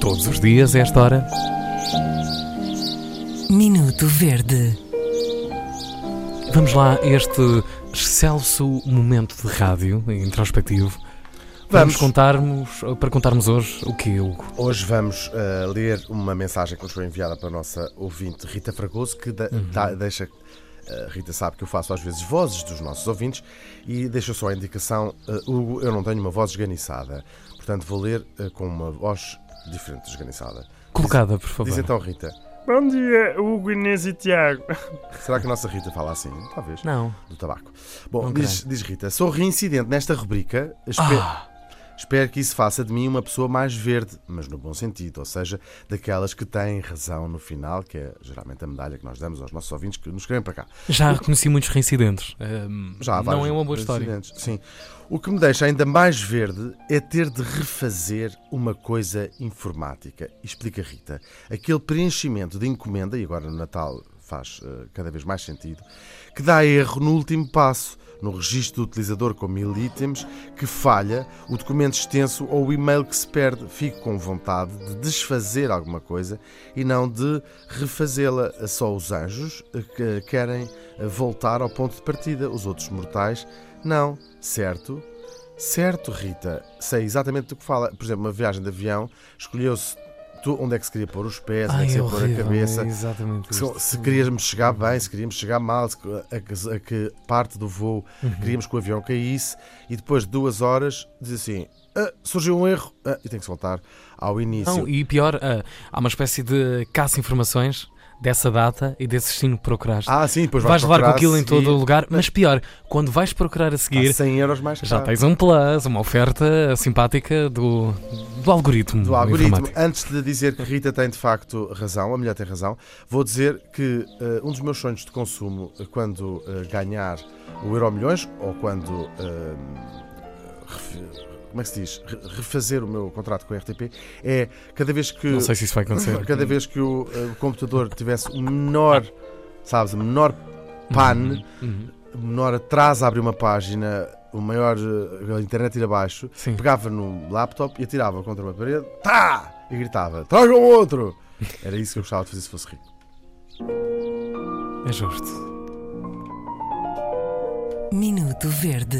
Todos os dias, a esta hora. Minuto Verde. Vamos lá, a este excelso momento de rádio introspectivo. Vamos. Vamos contarmos, para contarmos hoje o que, Hugo? Hoje vamos uh, ler uma mensagem que nos foi enviada para a nossa ouvinte Rita Fragoso, que da- dá- deixa. uh, Rita sabe que eu faço às vezes vozes dos nossos ouvintes e deixa só a indicação: uh, Hugo, eu não tenho uma voz esganiçada, portanto vou ler uh, com uma voz diferente de esganiçada. Colocada, por favor. Diz então, Rita, Bom dia, Hugo, Inês e Tiago. será que a nossa Rita fala assim? Talvez. Não. Do tabaco. Bom, diz, diz Rita, sou reincidente nesta rubrica. espe- Ah, Espero que isso faça de mim uma pessoa mais verde, mas no bom sentido, ou seja, daquelas que têm razão no final, que é geralmente a medalha que nós damos aos nossos ouvintes que nos querem para cá. já reconheci muitos reincidentes. Ahm, Já há não é uma boa história. Sim. O que me deixa ainda mais verde é ter de refazer uma coisa informática. Explica Rita. Aquele preenchimento de encomenda, e agora no Natal faz eh, cada vez mais sentido, que dá erro no último passo, no registro do utilizador com mil itens, que falha, o documento extenso ou o e-mail que se perde. Fico com vontade de desfazer alguma coisa e não de refazê-la. Só os anjos eh, que querem eh, voltar ao ponto de partida. Os outros mortais, não. Certo? Certo, Rita. Sei exatamente do que fala. Por exemplo, uma viagem de avião, escolheu-se onde é que se queria pôr os pés, onde é que se é ia pôr a cabeça. exatamente Se, se queríamos chegar bem, se queríamos chegar mal, a, que- a que parte do voo Uhum. queríamos que o avião caísse e depois de duas horas diz assim: "Ah, surgiu um erro ah, e tem que se voltar ao início. Não, e pior, ah, há uma espécie de caça-informações dessa data e desse destino que procuraste. Ah, sim, depois vais levar com aquilo em todo o lugar, mas pior, quando vais procurar a Há seguir, 100 euros mais já caro. tens um plus, uma oferta simpática do, do algoritmo. do algoritmo. Antes de dizer que Rita tem de facto razão, a mulher tem razão, vou dizer que eh, um dos meus sonhos de consumo eh, quando eh, ganhar o Euro Milhões ou quando. ref- como é que se diz? Re- Refazer o meu contrato com a RTP é cada vez que. Não sei se isso vai acontecer. Cada vez que o, eh, o computador tivesse o menor, sabes, o menor pan, Uhum. o menor atraso a abrir uma página, o maior eh, a internet ir abaixo, Sim. pegava no laptop e atirava contra uma parede, tá! E gritava: tragam outro! Era isso que eu gostava de fazer se fosse rico. É justo. Minuto Verde.